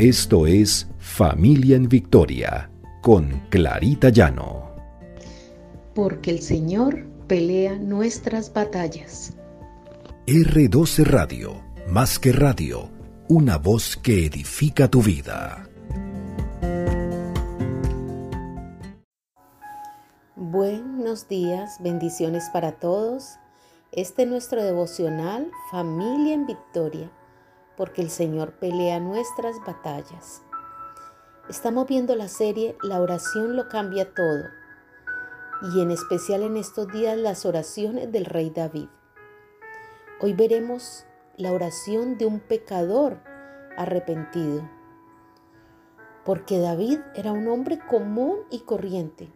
Esto es Familia en Victoria con Clarita Llano. Porque el Señor pelea nuestras batallas. R12 Radio, más que radio, una voz que edifica tu vida. Buenos días, bendiciones para todos. Este es nuestro devocional Familia en Victoria porque el Señor pelea nuestras batallas. Estamos viendo la serie La oración lo cambia todo y en especial en estos días las oraciones del rey David. Hoy veremos la oración de un pecador arrepentido, porque David era un hombre común y corriente,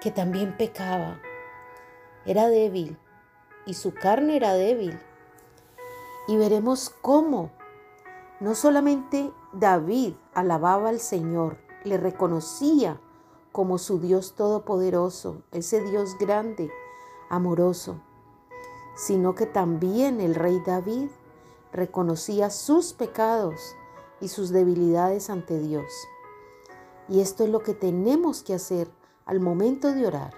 que también pecaba, era débil y su carne era débil y veremos cómo no solamente David alababa al Señor, le reconocía como su Dios todopoderoso, ese Dios grande, amoroso, sino que también el rey David reconocía sus pecados y sus debilidades ante Dios. Y esto es lo que tenemos que hacer al momento de orar,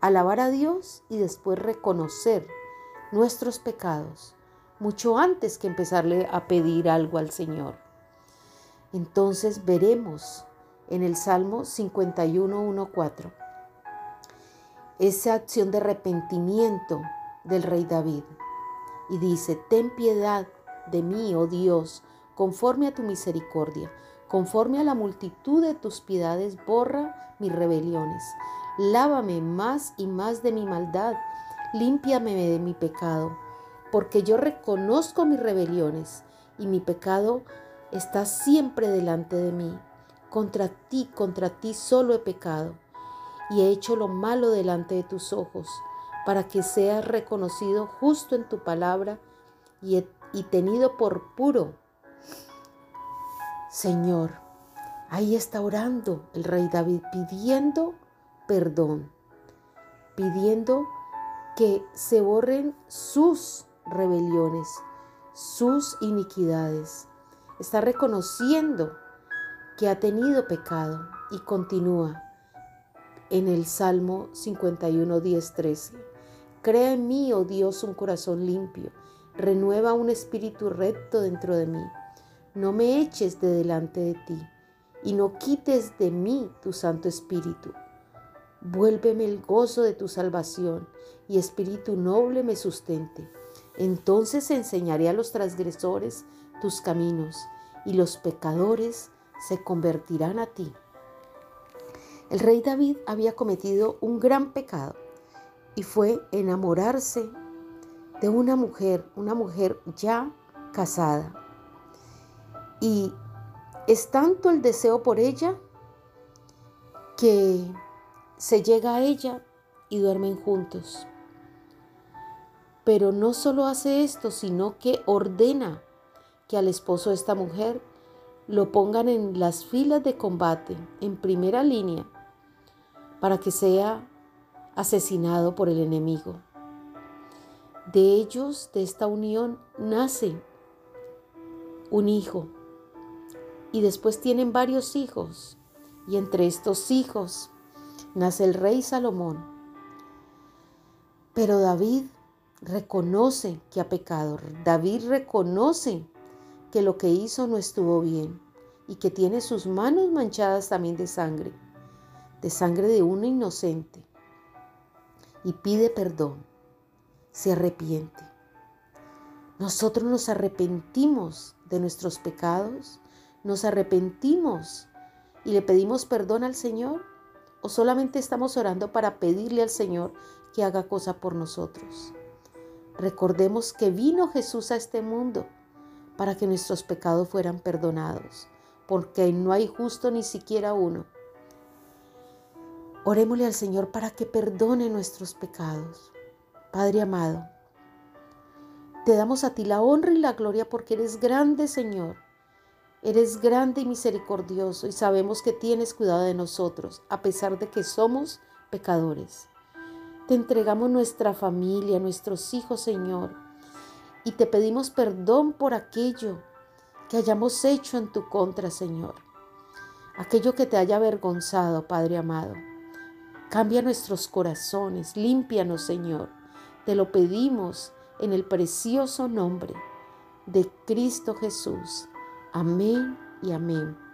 alabar a Dios y después reconocer nuestros pecados mucho antes que empezarle a pedir algo al Señor. Entonces veremos en el Salmo 51.1.4 esa acción de arrepentimiento del rey David. Y dice, ten piedad de mí, oh Dios, conforme a tu misericordia, conforme a la multitud de tus piedades, borra mis rebeliones. Lávame más y más de mi maldad, límpiame de mi pecado porque yo reconozco mis rebeliones y mi pecado está siempre delante de mí. Contra ti, contra ti solo he pecado y he hecho lo malo delante de tus ojos, para que seas reconocido justo en tu palabra y, y tenido por puro. Señor, ahí está orando el rey David pidiendo perdón, pidiendo que se borren sus rebeliones, sus iniquidades. Está reconociendo que ha tenido pecado y continúa en el Salmo 51, 10, 13. Crea en mí, oh Dios, un corazón limpio. Renueva un espíritu recto dentro de mí. No me eches de delante de ti y no quites de mí tu Santo Espíritu. Vuélveme el gozo de tu salvación y espíritu noble me sustente. Entonces enseñaré a los transgresores tus caminos y los pecadores se convertirán a ti. El rey David había cometido un gran pecado y fue enamorarse de una mujer, una mujer ya casada. Y es tanto el deseo por ella que se llega a ella y duermen juntos. Pero no solo hace esto, sino que ordena que al esposo de esta mujer lo pongan en las filas de combate, en primera línea, para que sea asesinado por el enemigo. De ellos, de esta unión, nace un hijo y después tienen varios hijos y entre estos hijos nace el rey Salomón. Pero David reconoce que ha pecado. David reconoce que lo que hizo no estuvo bien y que tiene sus manos manchadas también de sangre, de sangre de uno inocente. Y pide perdón, se arrepiente. Nosotros nos arrepentimos de nuestros pecados, nos arrepentimos y le pedimos perdón al Señor o solamente estamos orando para pedirle al Señor que haga cosa por nosotros. Recordemos que vino Jesús a este mundo para que nuestros pecados fueran perdonados, porque no hay justo ni siquiera uno. Orémosle al Señor para que perdone nuestros pecados. Padre amado, te damos a ti la honra y la gloria porque eres grande, Señor. Eres grande y misericordioso y sabemos que tienes cuidado de nosotros, a pesar de que somos pecadores. Te entregamos nuestra familia, nuestros hijos, Señor, y te pedimos perdón por aquello que hayamos hecho en tu contra, Señor. Aquello que te haya avergonzado, Padre amado. Cambia nuestros corazones, límpianos, Señor. Te lo pedimos en el precioso nombre de Cristo Jesús. Amén y amén.